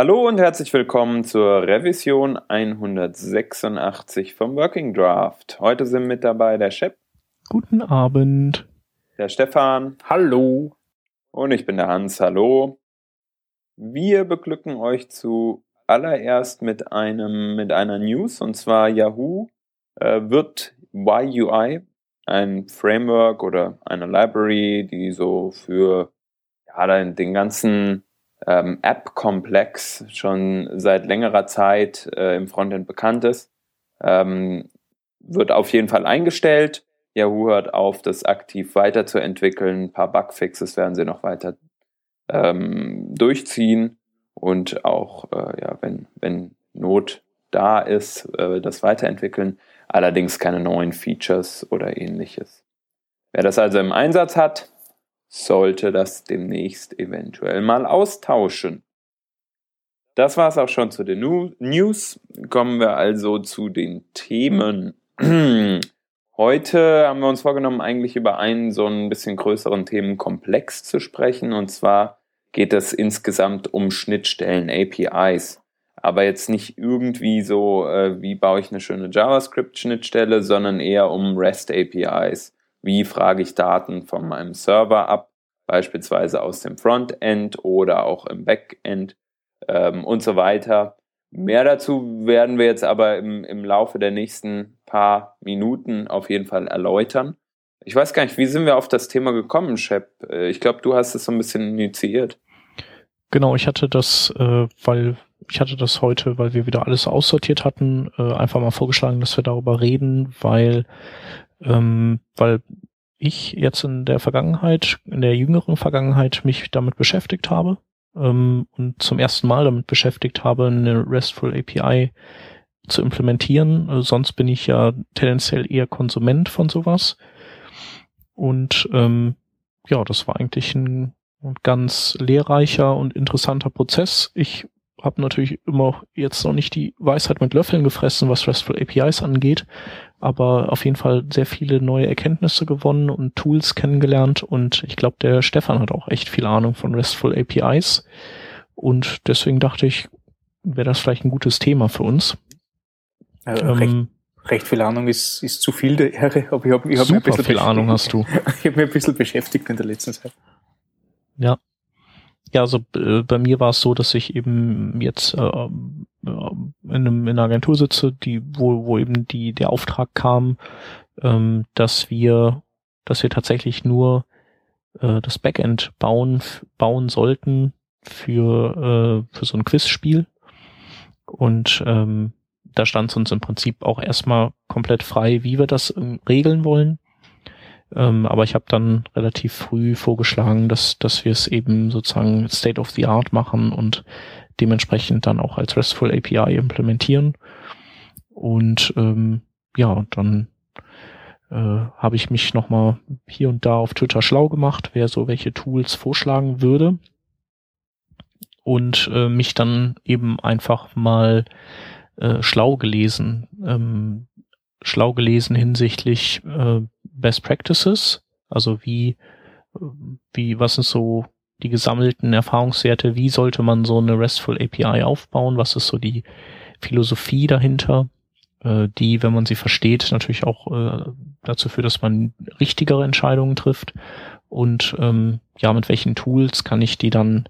Hallo und herzlich willkommen zur Revision 186 vom Working Draft. Heute sind mit dabei der Shep. Guten Abend. Der Stefan. Hallo. Und ich bin der Hans. Hallo. Wir beglücken euch zuallererst mit einem, mit einer News und zwar Yahoo äh, wird YUI, ein Framework oder eine Library, die so für ja, den ganzen ähm, App-Komplex schon seit längerer Zeit äh, im Frontend bekannt ist. Ähm, wird auf jeden Fall eingestellt. Yahoo hört auf, das aktiv weiterzuentwickeln. Ein paar Bugfixes werden sie noch weiter ähm, durchziehen und auch, äh, ja, wenn, wenn Not da ist, äh, das weiterentwickeln. Allerdings keine neuen Features oder ähnliches. Wer das also im Einsatz hat, sollte das demnächst eventuell mal austauschen. Das war es auch schon zu den News. Kommen wir also zu den Themen. Heute haben wir uns vorgenommen, eigentlich über einen so ein bisschen größeren Themenkomplex zu sprechen. Und zwar geht es insgesamt um Schnittstellen, APIs. Aber jetzt nicht irgendwie so, äh, wie baue ich eine schöne JavaScript-Schnittstelle, sondern eher um REST-APIs. Wie frage ich Daten von meinem Server ab, beispielsweise aus dem Frontend oder auch im Backend ähm, und so weiter. Mehr dazu werden wir jetzt aber im, im Laufe der nächsten paar Minuten auf jeden Fall erläutern. Ich weiß gar nicht, wie sind wir auf das Thema gekommen, Shep? Äh, ich glaube, du hast es so ein bisschen initiiert. Genau, ich hatte das, äh, weil ich hatte das heute, weil wir wieder alles aussortiert hatten, äh, einfach mal vorgeschlagen, dass wir darüber reden, weil ähm, weil ich jetzt in der Vergangenheit, in der jüngeren Vergangenheit mich damit beschäftigt habe ähm, und zum ersten Mal damit beschäftigt habe, eine RESTful API zu implementieren. Also sonst bin ich ja tendenziell eher Konsument von sowas. Und ähm, ja, das war eigentlich ein, ein ganz lehrreicher und interessanter Prozess. Ich habe natürlich immer jetzt noch nicht die Weisheit mit Löffeln gefressen, was RESTful APIs angeht, aber auf jeden Fall sehr viele neue Erkenntnisse gewonnen und Tools kennengelernt und ich glaube, der Stefan hat auch echt viel Ahnung von RESTful APIs und deswegen dachte ich, wäre das vielleicht ein gutes Thema für uns. Also ähm, recht, recht, viel Ahnung ist, ist zu viel der Ehre, aber ich habe ich hab super ein bisschen viel Ahnung hast du. ich habe mir ein bisschen beschäftigt in der letzten Zeit. Ja, ja, also äh, bei mir war es so, dass ich eben jetzt äh, äh, in, einem, in einer Agentur sitze, die, wo, wo eben die, der Auftrag kam, ähm, dass wir, dass wir tatsächlich nur äh, das Backend bauen, bauen sollten für, äh, für so ein Quizspiel. Und ähm, da stand es uns im Prinzip auch erstmal komplett frei, wie wir das ähm, regeln wollen. Ähm, aber ich habe dann relativ früh vorgeschlagen, dass, dass wir es eben sozusagen State of the Art machen und dementsprechend dann auch als RESTful API implementieren. Und ähm, ja, dann äh, habe ich mich nochmal hier und da auf Twitter schlau gemacht, wer so welche Tools vorschlagen würde. Und äh, mich dann eben einfach mal äh, schlau gelesen. Ähm, schlau gelesen hinsichtlich äh, Best Practices, also wie, wie, was sind so die gesammelten Erfahrungswerte, wie sollte man so eine RESTful API aufbauen, was ist so die Philosophie dahinter, äh, die, wenn man sie versteht, natürlich auch äh, dazu führt, dass man richtigere Entscheidungen trifft. Und ähm, ja, mit welchen Tools kann ich die dann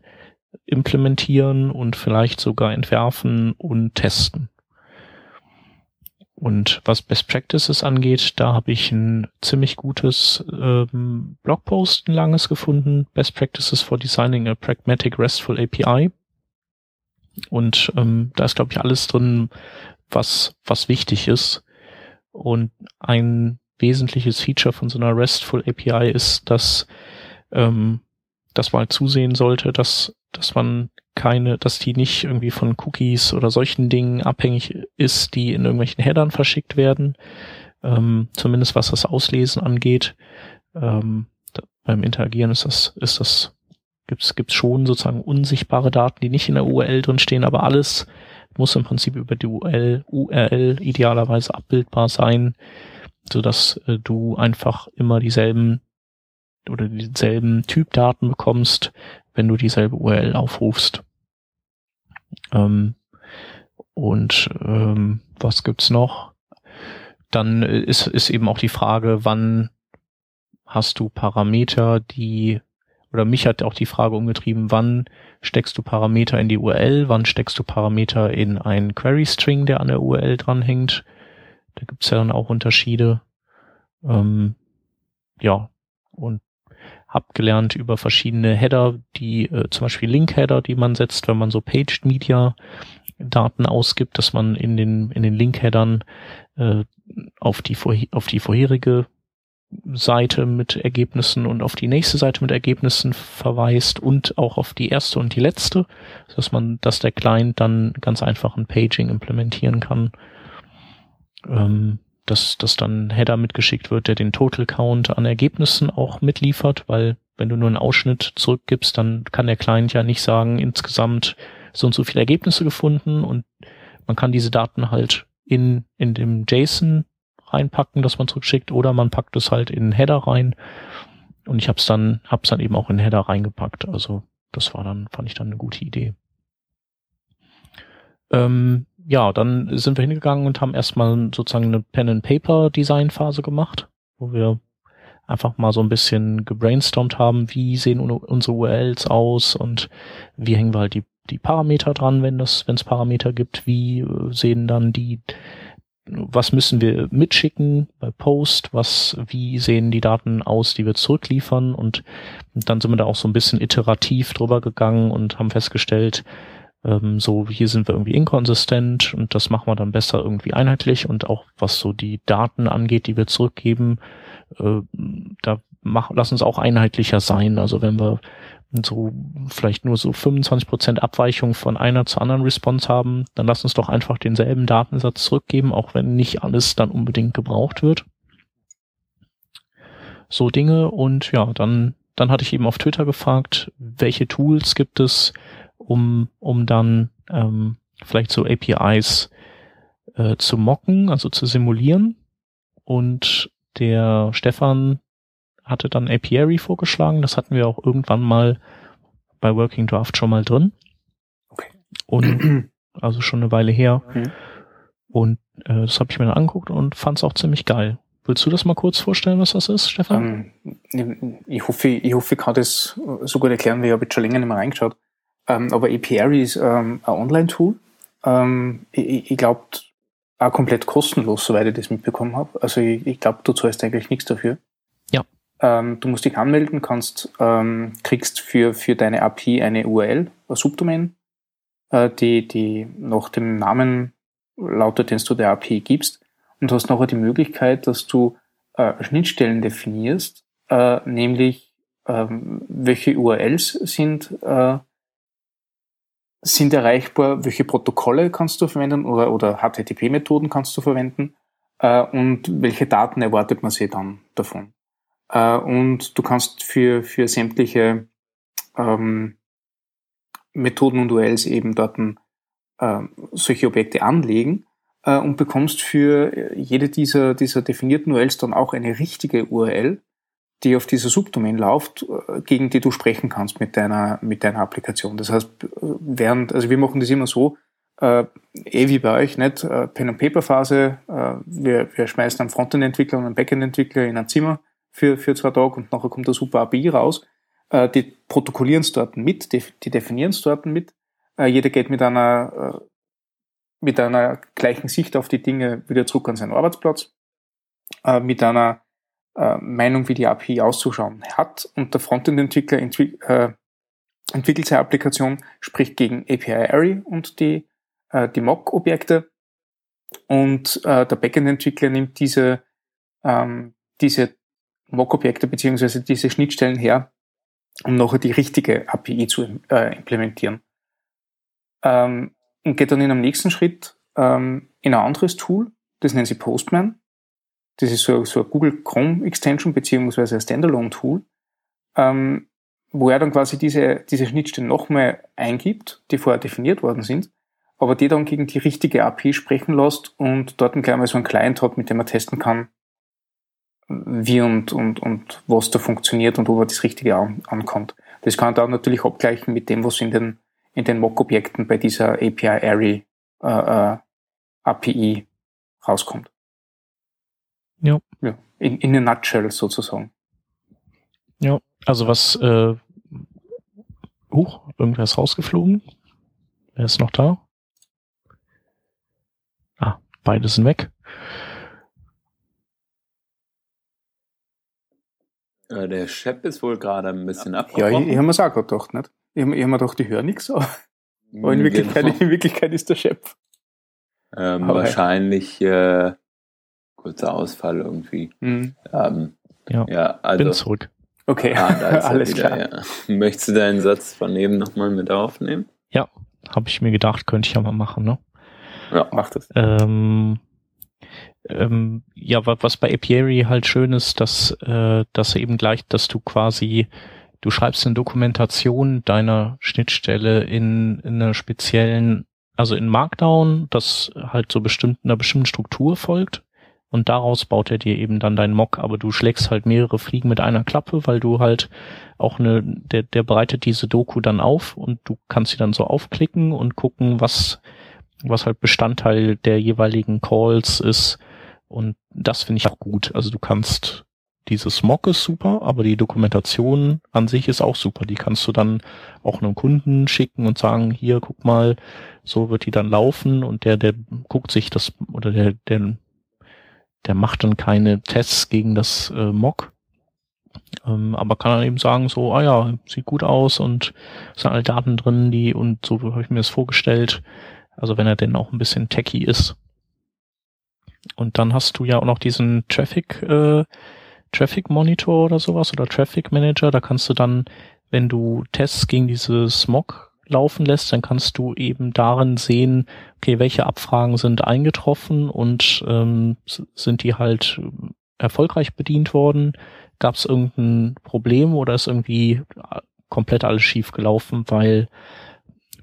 implementieren und vielleicht sogar entwerfen und testen. Und was Best Practices angeht, da habe ich ein ziemlich gutes ähm, Blogpost, ein langes gefunden. Best Practices for Designing a Pragmatic RESTful API. Und ähm, da ist, glaube ich, alles drin, was, was wichtig ist. Und ein wesentliches Feature von so einer RESTful API ist, dass, ähm, dass man halt zusehen sollte, dass, dass man keine, dass die nicht irgendwie von Cookies oder solchen Dingen abhängig ist, die in irgendwelchen Headern verschickt werden. Ähm, zumindest was das Auslesen angeht. Ähm, da, beim Interagieren ist das, ist das, gibt's, gibt's schon sozusagen unsichtbare Daten, die nicht in der URL drin stehen, aber alles muss im Prinzip über die URL, URL idealerweise abbildbar sein, so dass äh, du einfach immer dieselben oder dieselben Typdaten bekommst, wenn du dieselbe URL aufrufst. Ähm, und ähm, was gibt's noch? Dann ist, ist eben auch die Frage, wann hast du Parameter, die oder mich hat auch die Frage umgetrieben, wann steckst du Parameter in die URL, wann steckst du Parameter in einen Query-String, der an der URL dranhängt. Da gibt's ja dann auch Unterschiede. Ähm, ja, und hab gelernt über verschiedene Header, die äh, zum Beispiel Link-Header, die man setzt, wenn man so Paged Media Daten ausgibt, dass man in den in den Link-Headern äh, auf die auf die vorherige Seite mit Ergebnissen und auf die nächste Seite mit Ergebnissen verweist und auch auf die erste und die letzte, dass man, dass der Client dann ganz einfach ein Paging implementieren kann, ähm, dass, dass dann Header mitgeschickt wird, der den Total Count an Ergebnissen auch mitliefert, weil wenn du nur einen Ausschnitt zurückgibst, dann kann der Client ja nicht sagen, insgesamt so und so viele Ergebnisse gefunden und man kann diese Daten halt in, in dem JSON reinpacken, das man zurückschickt, oder man packt es halt in den Header rein. Und ich hab's dann, hab's dann eben auch in den Header reingepackt. Also das war dann, fand ich dann eine gute Idee. Ähm, ja, dann sind wir hingegangen und haben erstmal sozusagen eine Pen-and-Paper-Design-Phase gemacht, wo wir einfach mal so ein bisschen gebrainstormt haben, wie sehen unsere URLs aus und wie hängen wir halt die, die Parameter dran, wenn das, wenn es Parameter gibt, wie äh, sehen dann die was müssen wir mitschicken bei Post, was, wie sehen die Daten aus, die wir zurückliefern und dann sind wir da auch so ein bisschen iterativ drüber gegangen und haben festgestellt, ähm, so hier sind wir irgendwie inkonsistent und das machen wir dann besser irgendwie einheitlich und auch was so die Daten angeht, die wir zurückgeben, äh, da mach, lass uns auch einheitlicher sein. Also wenn wir so vielleicht nur so 25% Abweichung von einer zur anderen Response haben, dann lass uns doch einfach denselben Datensatz zurückgeben, auch wenn nicht alles dann unbedingt gebraucht wird. So Dinge und ja, dann, dann hatte ich eben auf Twitter gefragt, welche Tools gibt es, um, um dann ähm, vielleicht so APIs äh, zu mocken, also zu simulieren. Und der Stefan hatte dann Apiary vorgeschlagen. Das hatten wir auch irgendwann mal bei Working Draft schon mal drin. Okay. Und also schon eine Weile her. Mhm. Und äh, das habe ich mir dann angeguckt und fand es auch ziemlich geil. Willst du das mal kurz vorstellen, was das ist, Stefan? Ähm, ich hoffe, ich hoffe, ich kann das so gut erklären, weil ich habe jetzt schon länger nicht mehr reingeschaut. Ähm, aber Apiary ist ähm, ein Online-Tool. Ähm, ich ich glaube, auch komplett kostenlos, soweit ich das mitbekommen habe. Also ich, ich glaube, du zahlst eigentlich nichts dafür. Ähm, du musst dich anmelden, kannst, ähm, kriegst für, für deine API eine URL, eine Subdomain, äh, die, die nach dem Namen lautet, den du der API gibst und hast nachher die Möglichkeit, dass du äh, Schnittstellen definierst, äh, nämlich ähm, welche URLs sind, äh, sind erreichbar, welche Protokolle kannst du verwenden oder, oder HTTP-Methoden kannst du verwenden äh, und welche Daten erwartet man sich dann davon. Äh, und du kannst für, für sämtliche ähm, Methoden und URLs eben dort äh, solche Objekte anlegen äh, und bekommst für jede dieser, dieser definierten URLs dann auch eine richtige URL, die auf dieser Subdomain läuft, äh, gegen die du sprechen kannst mit deiner, mit deiner Applikation. Das heißt, während, also wir machen das immer so, äh, eh wie bei euch, nicht? Äh, Pen-and-Paper-Phase, äh, wir, wir schmeißen einen Frontend-Entwickler und einen Backend-Entwickler in ein Zimmer, für, für zwei Tage und nachher kommt der super API raus. Äh, die protokollieren es dort mit, die, die definieren es dort mit. Äh, jeder geht mit einer, äh, mit einer gleichen Sicht auf die Dinge wieder zurück an seinen Arbeitsplatz, äh, mit einer äh, Meinung, wie die API auszuschauen hat. Und der Frontend-Entwickler entwick äh, entwickelt seine Applikation, spricht gegen API-Array und die, äh, die Mock-Objekte. Und äh, der Backend-Entwickler nimmt diese, ähm, diese Mock-Objekte beziehungsweise diese Schnittstellen her, um nachher die richtige API zu äh, implementieren. Ähm, und geht dann in einem nächsten Schritt ähm, in ein anderes Tool, das nennt sich Postman. Das ist so, so ein Google Chrome Extension beziehungsweise ein Standalone-Tool, ähm, wo er dann quasi diese, diese Schnittstellen nochmal eingibt, die vorher definiert worden sind, aber die dann gegen die richtige API sprechen lässt und dort gleich mal so einen Client hat, mit dem er testen kann, wie und, und, und was da funktioniert und ob er das Richtige an, ankommt. Das kann er dann natürlich abgleichen mit dem, was in den, in den Mock-Objekten bei dieser API-Array äh, äh, API rauskommt. Ja. ja in, in a nutshell sozusagen. Ja, also was, äh, huch, irgendwer ist rausgeflogen. Wer ist noch da? Ah, beide sind weg. Äh, der Chef ist wohl gerade ein bisschen abgebrochen. Ja, ich, ich habe mir auch gerade gedacht, nicht? Ich habe hab mir gedacht, ich höre nichts, aber, aber in, Wirklichkeit, genau. in Wirklichkeit ist der Chef. Ähm, wahrscheinlich äh, kurzer Ausfall irgendwie. Mhm. Ähm, ja, ja also, bin zurück. Okay, ah, alles wieder, klar. Ja. Möchtest du deinen Satz von eben nochmal mit aufnehmen? Ja, habe ich mir gedacht, könnte ich ja mal machen, ne? Ja, mach das. Ähm, ähm, ja, was bei Apiary halt schön ist, dass, äh, dass eben gleich, dass du quasi, du schreibst eine Dokumentation deiner Schnittstelle in, in einer speziellen, also in Markdown, das halt so bestimmt einer bestimmten Struktur folgt. Und daraus baut er dir eben dann deinen Mock, aber du schlägst halt mehrere Fliegen mit einer Klappe, weil du halt auch eine, der, der bereitet diese Doku dann auf und du kannst sie dann so aufklicken und gucken, was, was halt Bestandteil der jeweiligen Calls ist, und das finde ich auch gut. Also du kannst dieses Mock ist super, aber die Dokumentation an sich ist auch super. Die kannst du dann auch einem Kunden schicken und sagen, hier, guck mal, so wird die dann laufen und der, der guckt sich das oder der, der, der macht dann keine Tests gegen das äh, Mock. Ähm, aber kann dann eben sagen, so, ah ja, sieht gut aus und sind alle Daten drin, die und so habe ich mir das vorgestellt. Also wenn er denn auch ein bisschen techy ist. Und dann hast du ja auch noch diesen Traffic, äh, Traffic Monitor oder sowas oder Traffic Manager. Da kannst du dann, wenn du Tests gegen diese Smog laufen lässt, dann kannst du eben darin sehen, okay, welche Abfragen sind eingetroffen und ähm, sind die halt erfolgreich bedient worden? Gab es irgendein Problem oder ist irgendwie komplett alles schief gelaufen, weil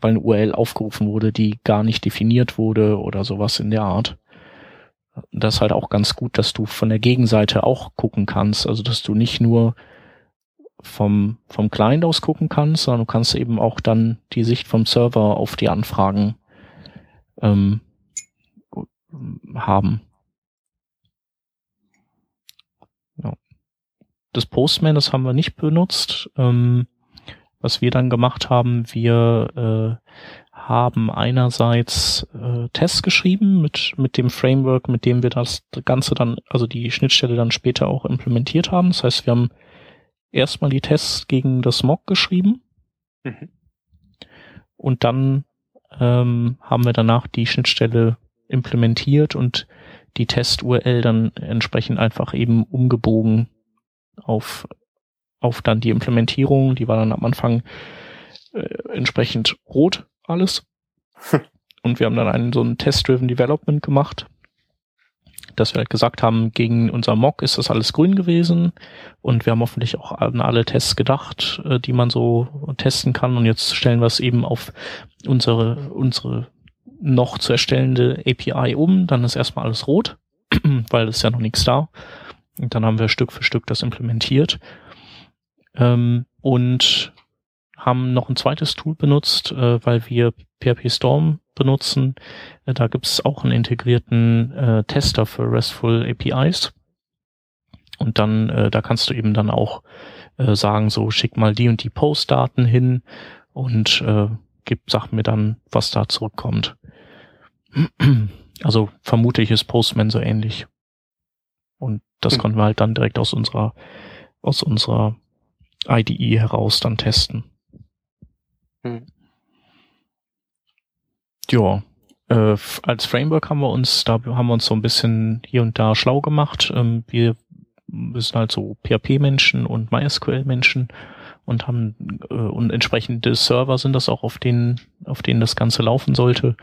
weil eine URL aufgerufen wurde, die gar nicht definiert wurde oder sowas in der Art das ist halt auch ganz gut, dass du von der Gegenseite auch gucken kannst. Also dass du nicht nur vom, vom Client aus gucken kannst, sondern du kannst eben auch dann die Sicht vom Server auf die Anfragen ähm, haben. Ja. Das Postman, das haben wir nicht benutzt. Ähm, was wir dann gemacht haben, wir äh, haben einerseits äh, Tests geschrieben mit, mit dem Framework, mit dem wir das Ganze dann, also die Schnittstelle dann später auch implementiert haben. Das heißt, wir haben erstmal die Tests gegen das Mock geschrieben mhm. und dann ähm, haben wir danach die Schnittstelle implementiert und die Test-URL dann entsprechend einfach eben umgebogen auf, auf dann die Implementierung. Die war dann am Anfang äh, entsprechend rot alles. Und wir haben dann einen so ein Test-Driven Development gemacht, dass wir halt gesagt haben, gegen unser Mock ist das alles grün gewesen und wir haben hoffentlich auch an alle Tests gedacht, äh, die man so testen kann und jetzt stellen wir es eben auf unsere, unsere noch zu erstellende API um, dann ist erstmal alles rot, weil es ja noch nichts da. Und dann haben wir Stück für Stück das implementiert. Ähm, und haben noch ein zweites Tool benutzt, äh, weil wir PHP Storm benutzen. Äh, da gibt es auch einen integrierten äh, Tester für RESTful APIs. Und dann, äh, da kannst du eben dann auch äh, sagen, so schick mal die und die Postdaten hin und äh, gib, sag mir dann, was da zurückkommt. Also vermute ich ist Postman so ähnlich. Und das mhm. konnten wir halt dann direkt aus unserer, aus unserer IDE heraus dann testen. Hm. Ja, äh, als Framework haben wir uns, da haben wir uns so ein bisschen hier und da schlau gemacht. Ähm, wir, wir sind halt so PHP-Menschen und MySQL-Menschen und haben äh, und entsprechende Server sind das auch, auf denen, auf denen das Ganze laufen sollte.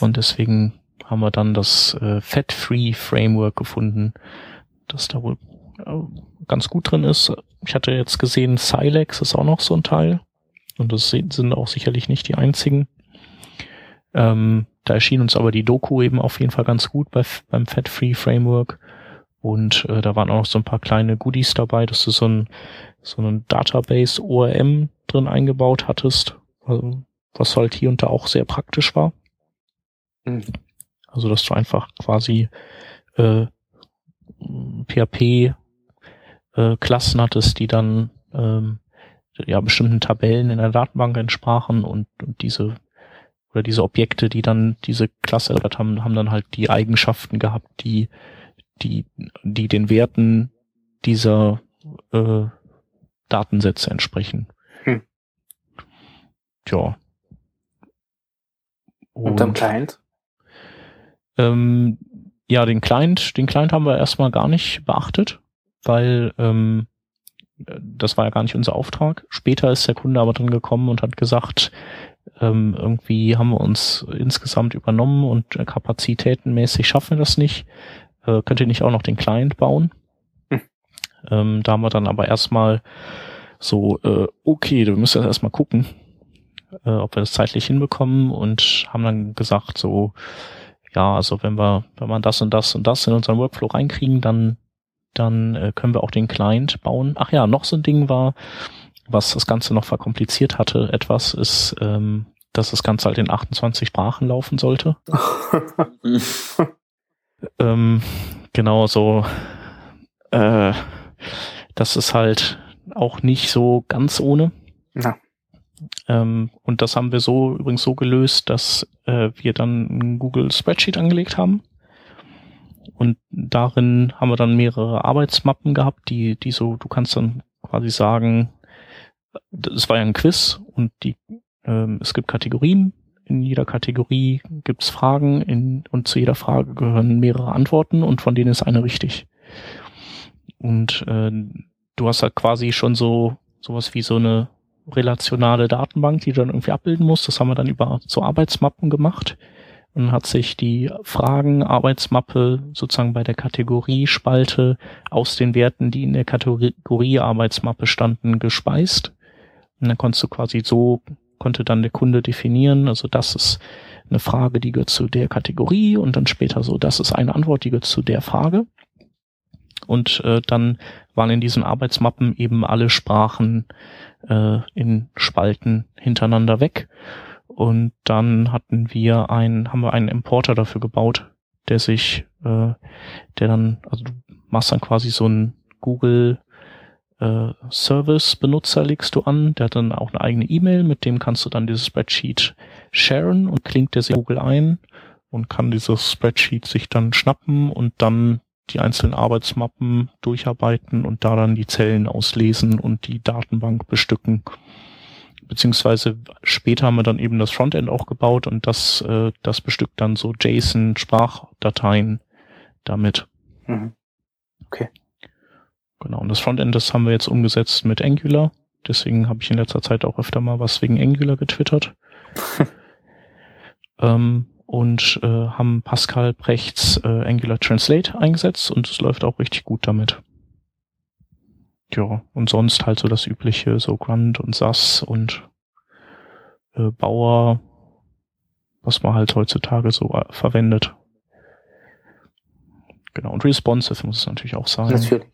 Und deswegen haben wir dann das äh, Fat-Free Framework gefunden, das da wohl äh, ganz gut drin ist. Ich hatte jetzt gesehen, Silex ist auch noch so ein Teil. Und das sind auch sicherlich nicht die einzigen. Ähm, da erschien uns aber die Doku eben auf jeden Fall ganz gut bei, beim Fat Free Framework. Und äh, da waren auch noch so ein paar kleine Goodies dabei, dass du so ein, so ein Database ORM drin eingebaut hattest, also, was halt hier und da auch sehr praktisch war. Mhm. Also, dass du einfach quasi äh, PHP äh, Klassen hattest, die dann ähm, ja bestimmten Tabellen in der Datenbank entsprachen und, und diese oder diese Objekte, die dann diese Klasse haben, haben dann halt die Eigenschaften gehabt, die die die den Werten dieser äh, Datensätze entsprechen. Hm. Tja. Und, und am Client? Ähm, ja, den Client, den Client haben wir erstmal gar nicht beachtet, weil ähm, das war ja gar nicht unser Auftrag. Später ist der Kunde aber drin gekommen und hat gesagt, ähm, irgendwie haben wir uns insgesamt übernommen und kapazitätenmäßig schaffen wir das nicht. Äh, könnt ihr nicht auch noch den Client bauen? Hm. Ähm, da haben wir dann aber erstmal so, äh, okay, wir müssen jetzt erstmal gucken, äh, ob wir das zeitlich hinbekommen und haben dann gesagt, so, ja, also wenn wir, wenn man das und das und das in unseren Workflow reinkriegen, dann, dann äh, können wir auch den Client bauen. Ach ja, noch so ein Ding war, was das Ganze noch verkompliziert hatte, etwas ist, ähm, dass das Ganze halt in 28 Sprachen laufen sollte. ähm, genau so, äh, das ist halt auch nicht so ganz ohne. Ja. Ähm, und das haben wir so übrigens so gelöst, dass äh, wir dann ein Google Spreadsheet angelegt haben. Und darin haben wir dann mehrere Arbeitsmappen gehabt, die, die so, du kannst dann quasi sagen, es war ja ein Quiz und die, ähm, es gibt Kategorien. In jeder Kategorie gibt es Fragen in, und zu jeder Frage gehören mehrere Antworten und von denen ist eine richtig. Und äh, du hast halt quasi schon so sowas wie so eine relationale Datenbank, die du dann irgendwie abbilden musst. Das haben wir dann über so Arbeitsmappen gemacht. Und hat sich die Fragen Arbeitsmappe sozusagen bei der Kategoriespalte aus den Werten, die in der Kategorie Arbeitsmappe standen, gespeist. Und dann konntest du quasi so, konnte dann der Kunde definieren, also das ist eine Frage, die gehört zu der Kategorie und dann später so, das ist eine Antwort, die gehört zu der Frage. Und äh, dann waren in diesen Arbeitsmappen eben alle Sprachen äh, in Spalten hintereinander weg. Und dann hatten wir ein, haben wir einen Importer dafür gebaut, der sich, äh, der dann, also du machst dann quasi so einen Google äh, Service-Benutzer legst du an, der hat dann auch eine eigene E-Mail, mit dem kannst du dann dieses Spreadsheet sharen und klingt der sich Google ein und kann dieses Spreadsheet sich dann schnappen und dann die einzelnen Arbeitsmappen durcharbeiten und da dann die Zellen auslesen und die Datenbank bestücken. Beziehungsweise später haben wir dann eben das Frontend auch gebaut und das, äh, das bestückt dann so JSON-Sprachdateien damit. Mhm. Okay. Genau, und das Frontend, das haben wir jetzt umgesetzt mit Angular. Deswegen habe ich in letzter Zeit auch öfter mal was wegen Angular getwittert. ähm, und äh, haben Pascal Brechts äh, Angular Translate eingesetzt und es läuft auch richtig gut damit. Ja, und sonst halt so das übliche, so Grunt und SAS und äh, Bauer, was man halt heutzutage so äh, verwendet. Genau, und responsive muss es natürlich auch sein. Natürlich.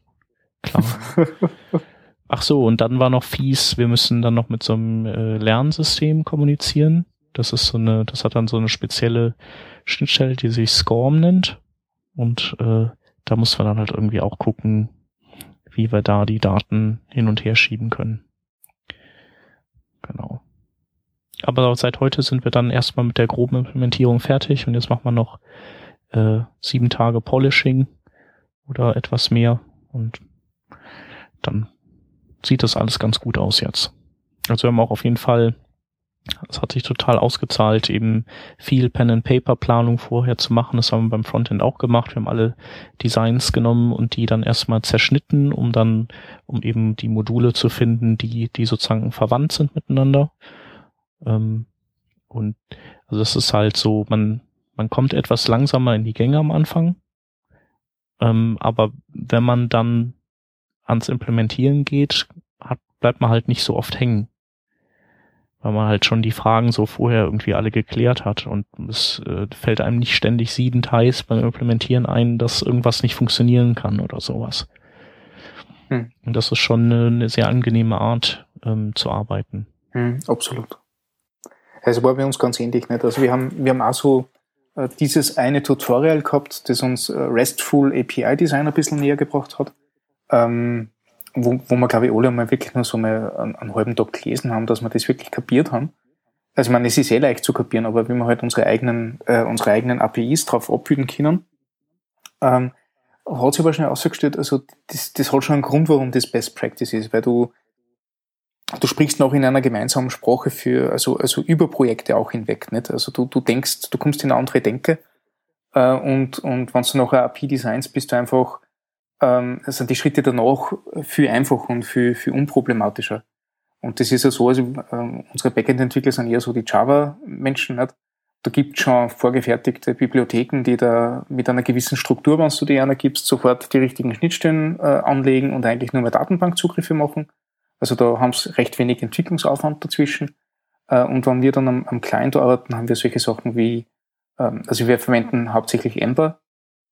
Klar. Ach so, und dann war noch fies, wir müssen dann noch mit so einem äh, Lernsystem kommunizieren. Das ist so eine, das hat dann so eine spezielle Schnittstelle, die sich SCORM nennt. Und äh, da muss man dann halt irgendwie auch gucken, wie wir da die Daten hin und her schieben können. Genau. Aber seit heute sind wir dann erstmal mit der groben Implementierung fertig und jetzt machen wir noch äh, sieben Tage Polishing oder etwas mehr und dann sieht das alles ganz gut aus jetzt. Also wir haben auch auf jeden Fall es hat sich total ausgezahlt, eben viel Pen-and-Paper-Planung vorher zu machen. Das haben wir beim Frontend auch gemacht. Wir haben alle Designs genommen und die dann erstmal zerschnitten, um dann, um eben die Module zu finden, die, die sozusagen verwandt sind miteinander. Ähm, und also das ist halt so, man, man kommt etwas langsamer in die Gänge am Anfang. Ähm, aber wenn man dann ans Implementieren geht, hat, bleibt man halt nicht so oft hängen weil man halt schon die Fragen so vorher irgendwie alle geklärt hat und es äh, fällt einem nicht ständig siedend heiß beim Implementieren ein, dass irgendwas nicht funktionieren kann oder sowas. Hm. Und das ist schon eine, eine sehr angenehme Art ähm, zu arbeiten. Hm, absolut. Also war bei uns ganz ähnlich nicht. Also wir haben, wir haben auch so äh, dieses eine Tutorial gehabt, das uns äh, RESTful API Design ein bisschen näher gebracht hat. Ähm, wo, wo wir, glaube ich, alle einmal wirklich nur so mal einen, einen halben Tag gelesen haben, dass wir das wirklich kapiert haben. Also ich meine, es ist eh leicht zu kapieren, aber wie wir halt unsere eigenen, äh, unsere eigenen APIs drauf abbilden können, ähm, hat sich aber schnell ausgestellt, also das, das hat schon einen Grund, warum das Best Practice ist, weil du, du sprichst noch in einer gemeinsamen Sprache für, also, also über Projekte auch hinweg, nicht? Also du, du denkst, du kommst in eine andere Denke, äh, und, und wenn du nachher API designst, bist du einfach, ähm, sind die Schritte danach viel einfacher und viel, viel unproblematischer. Und das ist ja so, also äh, unsere Backend-Entwickler sind eher so die Java-Menschen, nicht? Da gibt schon vorgefertigte Bibliotheken, die da mit einer gewissen Struktur, wenn du die einer gibst, sofort die richtigen Schnittstellen äh, anlegen und eigentlich nur mehr Datenbankzugriffe machen. Also da haben sie recht wenig Entwicklungsaufwand dazwischen. Äh, und wenn wir dann am, am Client arbeiten, haben wir solche Sachen wie, ähm, also wir verwenden hauptsächlich Ember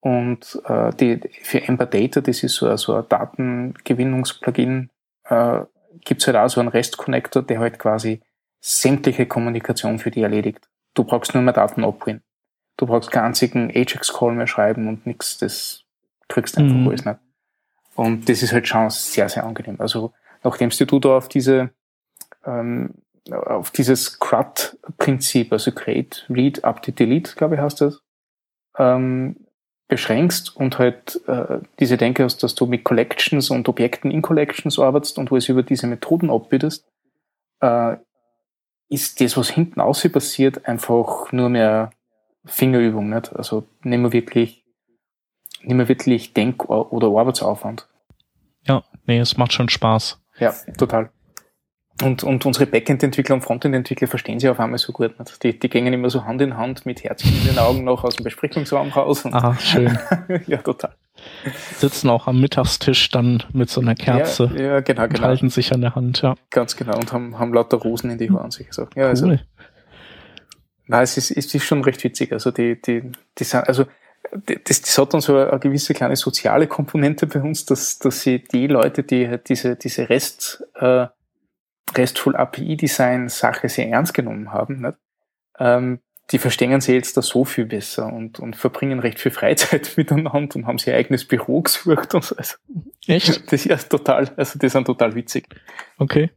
und äh, die, für Ember Data, das ist so, so ein Datengewinnungsplugin, äh, gibt es halt auch so einen REST-Connector, der halt quasi sämtliche Kommunikation für die erledigt. Du brauchst nur mehr Daten abholen. Du brauchst keinen einzigen Ajax-Call mehr schreiben und nichts, das kriegst du einfach mhm. alles nicht. Und das ist halt schon sehr, sehr angenehm. Also nachdem du da auf diese ähm, auf dieses CRUD-Prinzip, also Create, Read, Update, Delete, glaube ich, heißt das, ähm, beschränkst und halt äh, diese Denke hast, dass du mit Collections und Objekten in Collections arbeitest und wo es über diese Methoden abbildest, äh, ist das, was hinten außen passiert, einfach nur mehr Fingerübung, nicht? Also nicht mehr wirklich, nicht mehr wirklich Denk- oder Arbeitsaufwand. Ja, nee, es macht schon Spaß. Ja, total. Und, und unsere Backend-Entwickler und Frontend-Entwickler verstehen sich auf einmal so gut. Nicht? Die, die gehen immer so Hand in Hand mit Herzchen in den Augen noch aus dem Besprechungsraum raus. Aha, schön. ja, total. Sitzen auch am Mittagstisch dann mit so einer Kerze. Ja, ja genau, genau. halten sich an der Hand, ja. Ganz genau. Und haben, haben lauter Rosen in die an sich gesagt. Ja, also, cool. na, es ist, es ist schon recht witzig. Also die, die, die sind, also das, das hat dann so eine gewisse kleine soziale Komponente bei uns, dass, dass sie die Leute, die halt diese, diese Rest, äh, RESTful API Design Sache sehr ernst genommen haben, nicht? Ähm, die verstehen sie jetzt da so viel besser und, und verbringen recht viel Freizeit miteinander und haben sich ein eigenes Büro gesucht und so. Also, Echt? Das ist total, also die sind total witzig. Okay.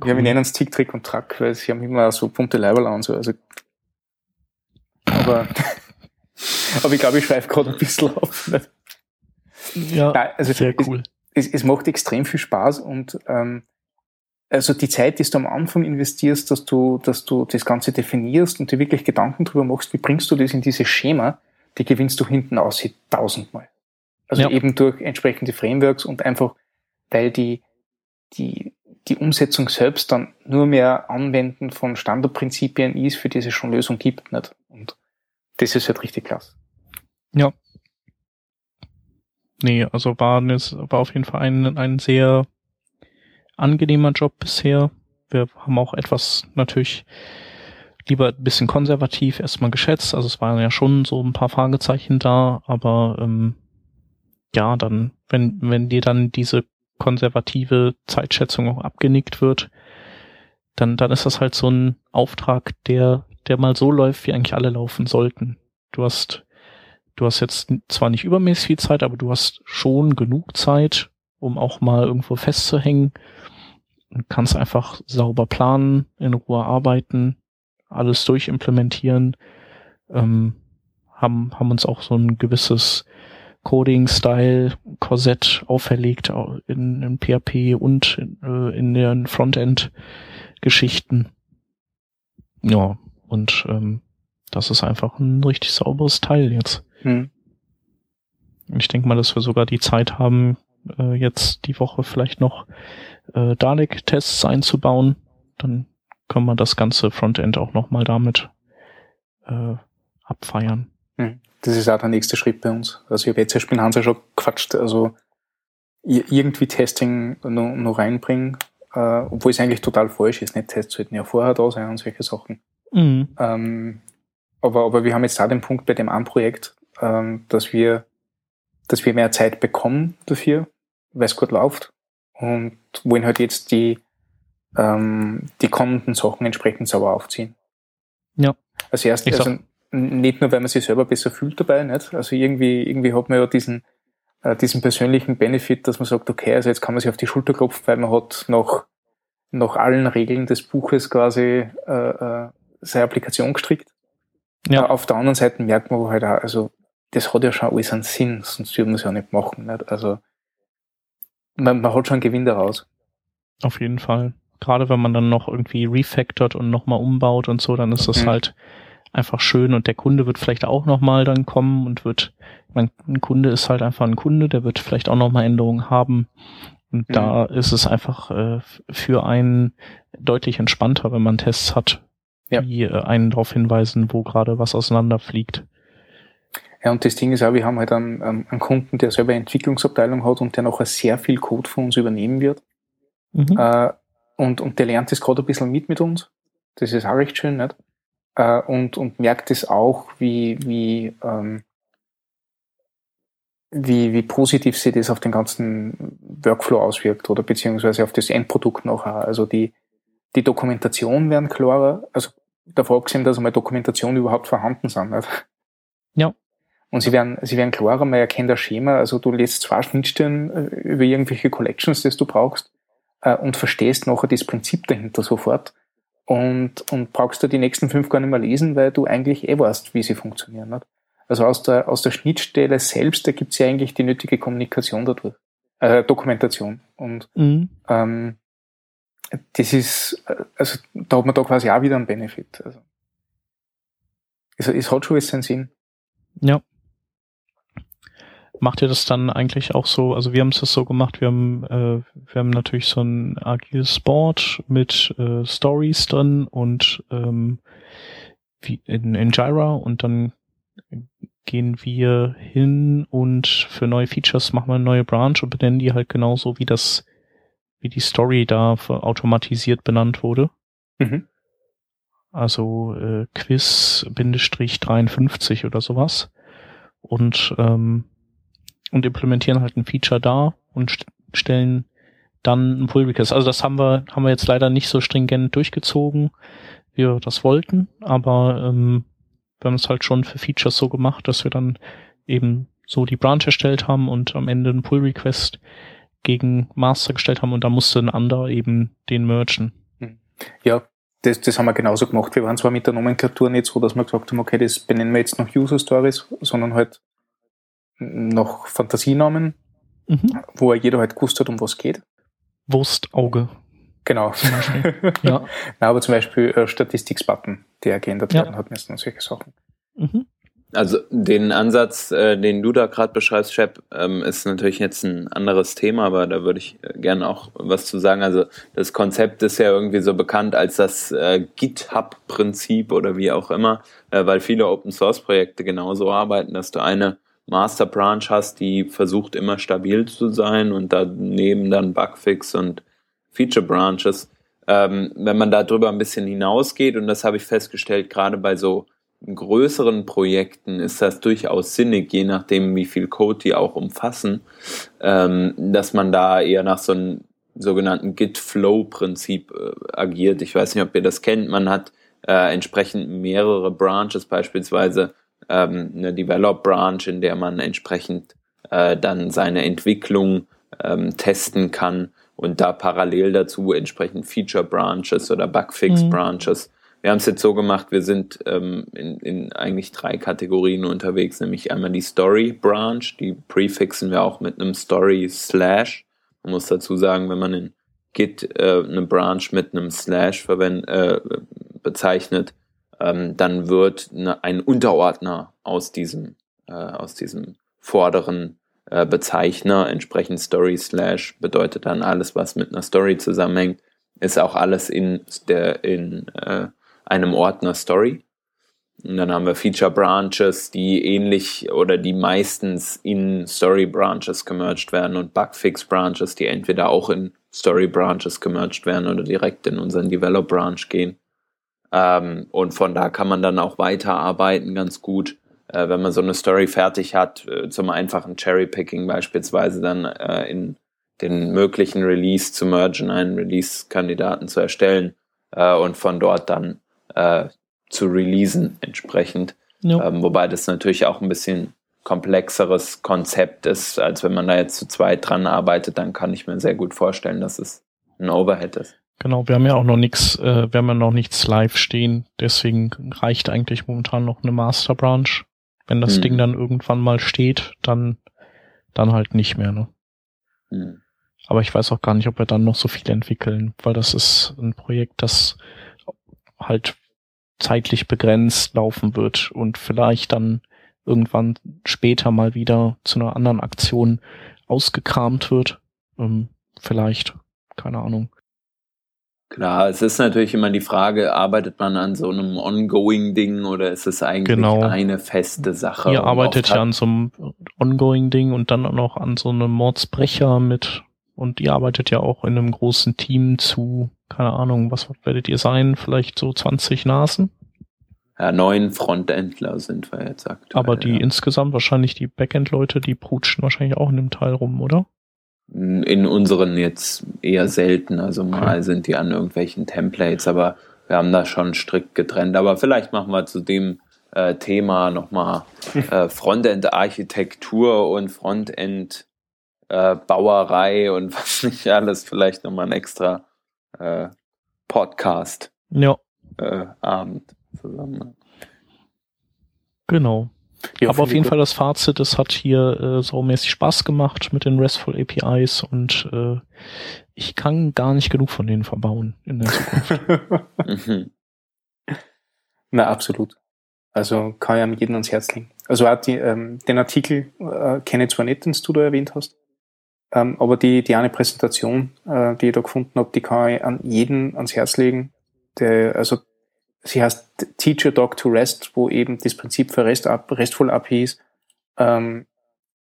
Cool. Ja, wir nennen es Tick, Trick und Track, weil sie haben immer so bunte Leiberl an, so, also. Aber, aber ich glaube, ich schweife gerade ein bisschen auf. Nicht? Ja, Nein, also sehr cool. Es, es, es macht extrem viel Spaß und ähm, also die Zeit, die du am Anfang investierst, dass du, dass du das Ganze definierst und dir wirklich Gedanken drüber machst, wie bringst du das in dieses Schema, die gewinnst du hinten aus tausendmal. Also ja. eben durch entsprechende Frameworks und einfach, weil die, die, die Umsetzung selbst dann nur mehr Anwenden von Standardprinzipien ist, für die es schon Lösung gibt, nicht? Und das ist halt richtig klasse. Ja. Nee, also war, war auf jeden Fall ein, ein sehr angenehmer Job bisher. Wir haben auch etwas natürlich lieber ein bisschen konservativ erstmal geschätzt. Also es waren ja schon so ein paar Fragezeichen da, aber ähm, ja, dann, wenn, wenn dir dann diese konservative Zeitschätzung auch abgenickt wird, dann, dann ist das halt so ein Auftrag, der, der mal so läuft, wie eigentlich alle laufen sollten. Du hast, du hast jetzt zwar nicht übermäßig viel Zeit, aber du hast schon genug Zeit, um auch mal irgendwo festzuhängen kannst einfach sauber planen, in Ruhe arbeiten, alles durchimplementieren, ähm, haben, haben uns auch so ein gewisses Coding-Style-Korsett auferlegt in, in PHP und in, äh, in den Frontend-Geschichten. Ja, und ähm, das ist einfach ein richtig sauberes Teil jetzt. Hm. Ich denke mal, dass wir sogar die Zeit haben, äh, jetzt die Woche vielleicht noch äh, Dalek-Tests einzubauen. Dann können wir das ganze Frontend auch nochmal damit äh, abfeiern. Hm. Das ist auch der nächste Schritt bei uns. Also ich habe jetzt erst mit Hansa schon gequatscht, also irgendwie Testing noch, noch reinbringen, äh, obwohl es eigentlich total falsch ist. Nicht Tests sollten ja vorher da sein und solche Sachen. Mhm. Ähm, aber, aber wir haben jetzt auch den Punkt bei dem einen Projekt, ähm, dass wir, dass wir mehr Zeit bekommen dafür, weil es gut läuft und wollen halt jetzt die, ähm, die kommenden Sachen entsprechend sauber aufziehen. Ja. Also erst, also nicht nur, weil man sich selber besser fühlt dabei, nicht? Also irgendwie, irgendwie hat man ja diesen, äh, diesen persönlichen Benefit, dass man sagt, okay, also jetzt kann man sich auf die Schulter klopfen, weil man hat nach, nach allen Regeln des Buches quasi äh, äh, seine Applikation gestrickt. Ja. Auf der anderen Seite merkt man halt auch, also das hat ja schon alles einen Sinn, sonst würde man es ja nicht machen. Nicht? Also man, man hat schon einen Gewinn daraus. Auf jeden Fall. Gerade wenn man dann noch irgendwie refactort und nochmal umbaut und so, dann ist das mhm. halt einfach schön und der Kunde wird vielleicht auch nochmal dann kommen und wird, mein ein Kunde ist halt einfach ein Kunde, der wird vielleicht auch nochmal Änderungen haben. Und mhm. da ist es einfach äh, für einen deutlich entspannter, wenn man Tests hat, ja. die äh, einen darauf hinweisen, wo gerade was auseinanderfliegt. Ja, und das Ding ist auch, wir haben halt einen, einen Kunden, der selber eine Entwicklungsabteilung hat und der nachher sehr viel Code von uns übernehmen wird. Mhm. Äh, und, und der lernt das gerade ein bisschen mit mit uns. Das ist auch recht schön, nicht? Äh, und, und merkt es auch, wie, wie, ähm, wie, wie positiv sich das auf den ganzen Workflow auswirkt oder beziehungsweise auf das Endprodukt nachher. Also die, die Dokumentation werden klarer, also davor gesehen, dass einmal Dokumentation überhaupt vorhanden sind. Nicht? Ja. Und sie werden, sie werden klarer, man erkennt das Schema, also du lässt zwei Schnittstellen äh, über irgendwelche Collections, das du brauchst, äh, und verstehst nachher das Prinzip dahinter sofort und, und brauchst du die nächsten fünf gar nicht mehr lesen, weil du eigentlich eh weißt, wie sie funktionieren. Nicht? Also aus der, aus der Schnittstelle selbst, da gibt's ja eigentlich die nötige Kommunikation dadurch, äh, Dokumentation. Und mhm. ähm, das ist, äh, also da hat man da quasi auch wieder einen Benefit. Also, es, es hat schon seinen Sinn. Ja. Macht ihr das dann eigentlich auch so? Also wir haben es so gemacht, wir haben, äh, wir haben natürlich so ein agiles Board mit äh, Stories drin und ähm, wie in, in Jira und dann gehen wir hin und für neue Features machen wir eine neue Branch und benennen die halt genauso, wie das, wie die Story da automatisiert benannt wurde. Mhm. Also äh, Quiz-53 oder sowas. Und ähm, und implementieren halt ein Feature da und st stellen dann ein Pull Request. Also das haben wir, haben wir jetzt leider nicht so stringent durchgezogen, wie wir das wollten, aber ähm, wir haben es halt schon für Features so gemacht, dass wir dann eben so die Branch erstellt haben und am Ende ein Pull Request gegen Master gestellt haben und da musste ein anderer eben den mergen. Hm. Ja, das, das haben wir genauso gemacht. Wir waren zwar mit der Nomenklatur nicht so, dass wir gesagt haben, okay, das benennen wir jetzt noch User Stories, sondern halt noch Fantasienamen, mhm. wo jeder halt gewusst hat, um was geht. Wurstauge. Genau. ja. Na, aber zum Beispiel äh, Statistics-Button, der geändert ja. werden hat müssen und solche Sachen. Mhm. Also den Ansatz, äh, den du da gerade beschreibst, Shep, ähm, ist natürlich jetzt ein anderes Thema, aber da würde ich äh, gerne auch was zu sagen. Also das Konzept ist ja irgendwie so bekannt als das äh, GitHub-Prinzip oder wie auch immer, äh, weil viele Open-Source-Projekte genauso arbeiten, dass du eine Master Branch hast, die versucht immer stabil zu sein und daneben dann Bugfix und Feature Branches. Ähm, wenn man da drüber ein bisschen hinausgeht, und das habe ich festgestellt, gerade bei so größeren Projekten ist das durchaus sinnig, je nachdem, wie viel Code die auch umfassen, ähm, dass man da eher nach so einem sogenannten Git-Flow-Prinzip äh, agiert. Ich weiß nicht, ob ihr das kennt. Man hat äh, entsprechend mehrere Branches, beispielsweise ähm, eine Develop Branch, in der man entsprechend äh, dann seine Entwicklung ähm, testen kann und da parallel dazu entsprechend Feature Branches oder Bugfix mhm. Branches. Wir haben es jetzt so gemacht, wir sind ähm, in, in eigentlich drei Kategorien unterwegs, nämlich einmal die Story Branch, die prefixen wir auch mit einem Story Slash. Man muss dazu sagen, wenn man in Git äh, eine Branch mit einem Slash verwend, äh, bezeichnet, ähm, dann wird ne, ein Unterordner aus diesem, äh, aus diesem vorderen äh, Bezeichner, entsprechend Story Slash, bedeutet dann alles, was mit einer Story zusammenhängt, ist auch alles in, der, in äh, einem Ordner Story. Und dann haben wir Feature Branches, die ähnlich oder die meistens in Story Branches gemerged werden und Bugfix Branches, die entweder auch in Story Branches gemerged werden oder direkt in unseren Develop Branch gehen. Ähm, und von da kann man dann auch weiterarbeiten ganz gut, äh, wenn man so eine Story fertig hat, äh, zum einfachen Cherry-Picking beispielsweise dann äh, in den möglichen Release zu mergen, einen Release-Kandidaten zu erstellen äh, und von dort dann äh, zu releasen entsprechend. Ja. Ähm, wobei das natürlich auch ein bisschen komplexeres Konzept ist, als wenn man da jetzt zu zweit dran arbeitet, dann kann ich mir sehr gut vorstellen, dass es ein Overhead ist. Genau, wir haben ja auch noch nichts, äh, wir haben ja noch nichts live stehen, deswegen reicht eigentlich momentan noch eine Master Branch. Wenn das hm. Ding dann irgendwann mal steht, dann, dann halt nicht mehr, ne? Hm. Aber ich weiß auch gar nicht, ob wir dann noch so viel entwickeln, weil das ist ein Projekt, das halt zeitlich begrenzt laufen wird und vielleicht dann irgendwann später mal wieder zu einer anderen Aktion ausgekramt wird. Ähm, vielleicht, keine Ahnung. Klar, es ist natürlich immer die Frage, arbeitet man an so einem ongoing-Ding oder ist es eigentlich genau. eine feste Sache? Ihr arbeitet ja an so einem ongoing-Ding und dann auch noch an so einem Mordsbrecher mit und ihr arbeitet ja auch in einem großen Team zu, keine Ahnung, was werdet ihr sein? Vielleicht so 20 Nasen? Ja, neun Frontendler sind wir jetzt aktuell. Aber die ja. insgesamt wahrscheinlich die Backend-Leute, die prutschen wahrscheinlich auch in dem Teil rum, oder? In unseren jetzt eher selten. Also mal okay. sind die an irgendwelchen Templates, aber wir haben da schon strikt getrennt. Aber vielleicht machen wir zu dem äh, Thema nochmal äh, Frontend-Architektur und Frontend-Bauerei äh, und was nicht alles, vielleicht nochmal ein extra äh, Podcast. Ja. Äh, Abend zusammen. Genau. Ja, Aber auf jeden Fall das Fazit, es hat hier äh, saumäßig Spaß gemacht mit den RESTful APIs und äh, ich kann gar nicht genug von denen verbauen in der Zukunft. Mhm. Na, absolut. Also kann ich am jeden ans Herz legen. Also auch die, ähm, den Artikel äh, kenne ich zwar nicht, den du da erwähnt hast, ähm, aber die, die eine Präsentation, äh, die ich da gefunden habe, die kann ich an jeden ans Herz legen. Der, also sie heißt Teacher Dog to Rest, wo eben das Prinzip für Rest, RESTful APIs ähm,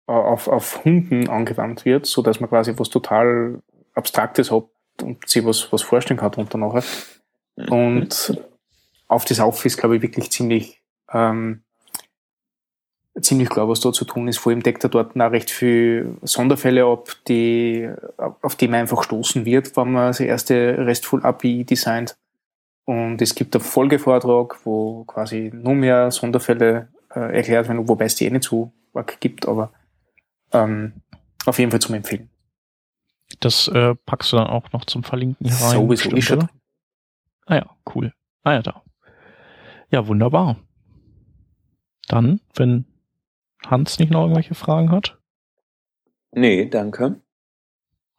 auf, auf Hunden angewandt wird, so dass man quasi was total Abstraktes hat und sich was, was vorstellen kann drunter nachher. Und auf das Office, glaube ich, wirklich ziemlich, ähm, ziemlich klar, was da zu tun ist. Vor allem deckt er dort auch recht viel Sonderfälle ab, die, auf die man einfach stoßen wird, wenn man das erste RESTful API designt. Und es gibt einen Folgevortrag, wo quasi nur mehr Sonderfälle äh, erklärt werden, wobei es die eh nicht so arg gibt, aber ähm, auf jeden Fall zum Empfehlen. Das äh, packst du dann auch noch zum Verlinken hier rein. Sowieso ist schon. Ah ja, cool. Ah ja, da. Ja, wunderbar. Dann, wenn Hans nicht noch irgendwelche Fragen hat. Nee, danke.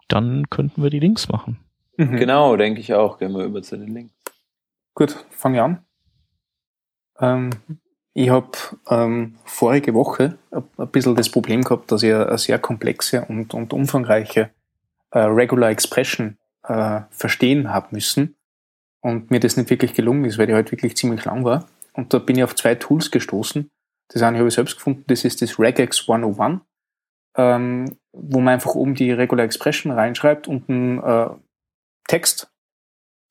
Dann könnten wir die Links machen. Mhm. Genau, denke ich auch. Gehen wir über zu den Links. Gut, fange an. Ähm, ich habe ähm, vorige Woche ein bisschen das Problem gehabt, dass ich eine sehr komplexe und, und umfangreiche äh, Regular Expression äh, verstehen habe müssen und mir das nicht wirklich gelungen ist, weil die halt wirklich ziemlich lang war. Und da bin ich auf zwei Tools gestoßen. Das eine habe ich selbst gefunden, das ist das Regex 101, ähm, wo man einfach oben die Regular Expression reinschreibt und einen äh, Text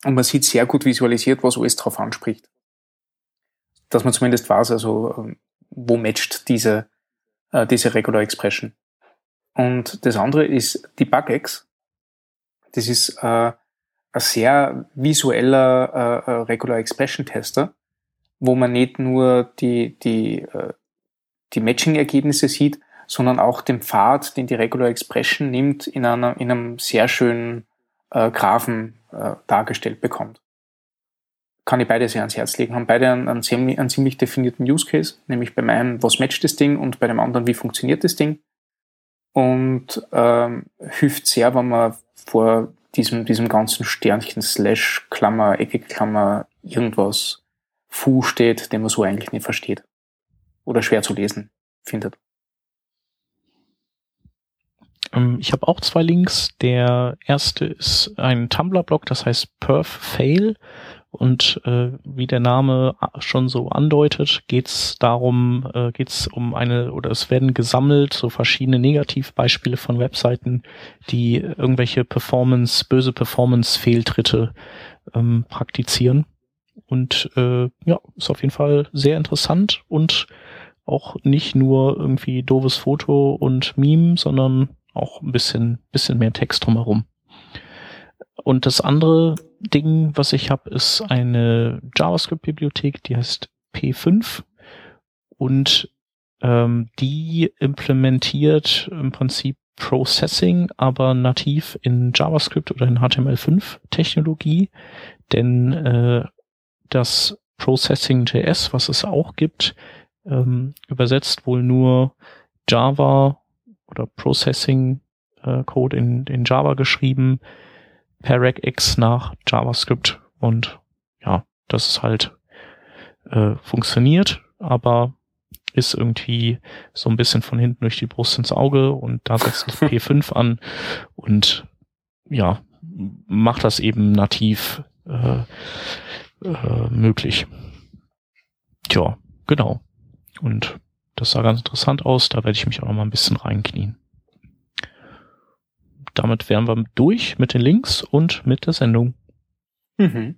und man sieht sehr gut visualisiert, was alles drauf anspricht. Dass man zumindest weiß, also ähm, wo matcht diese, äh, diese Regular Expression. Und das andere ist die Bugex. Das ist äh, ein sehr visueller äh, äh, Regular Expression Tester, wo man nicht nur die, die, äh, die Matching-Ergebnisse sieht, sondern auch den Pfad, den die Regular Expression nimmt, in, einer, in einem sehr schönen äh, Graphen äh, dargestellt bekommt. Kann ich beide sehr ans Herz legen, haben beide einen, einen ziemlich definierten Use Case, nämlich bei meinem, was matcht das Ding und bei dem anderen, wie funktioniert das Ding. Und ähm, hilft sehr, wenn man vor diesem, diesem ganzen Sternchen, Slash, Klammer, Ecke, Klammer, irgendwas Fu steht, den man so eigentlich nicht versteht. Oder schwer zu lesen findet. Ähm, ich habe auch zwei Links. Der erste ist ein Tumblr-Blog, das heißt PerfFail. Und äh, wie der Name schon so andeutet, geht es darum, äh, geht es um eine, oder es werden gesammelt so verschiedene Negativbeispiele von Webseiten, die irgendwelche Performance, böse Performance-Fehltritte ähm, praktizieren. Und äh, ja, ist auf jeden Fall sehr interessant und auch nicht nur irgendwie doofes Foto und Meme, sondern auch ein bisschen, bisschen mehr Text drumherum. Und das andere Ding, was ich habe, ist eine JavaScript-Bibliothek, die heißt P5 und ähm, die implementiert im Prinzip Processing, aber nativ in JavaScript oder in HTML5-Technologie, denn äh, das Processing.js, was es auch gibt, ähm, übersetzt wohl nur Java oder Processing äh, Code in, in Java geschrieben per regex nach JavaScript und ja, das ist halt äh, funktioniert, aber ist irgendwie so ein bisschen von hinten durch die Brust ins Auge und da setzt das P5 an und ja, macht das eben nativ äh, äh, möglich. Tja, genau. Und das sah ganz interessant aus, da werde ich mich auch noch mal ein bisschen reinknien. Damit wären wir durch mit den Links und mit der Sendung. Mhm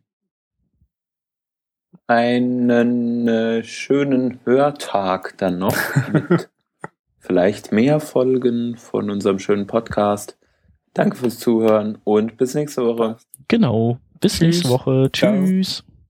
einen äh, schönen Hörtag dann noch. mit vielleicht mehr Folgen von unserem schönen Podcast. Danke fürs Zuhören und bis nächste Woche. Genau. Bis Tschüss. nächste Woche. Tschüss. Ciao.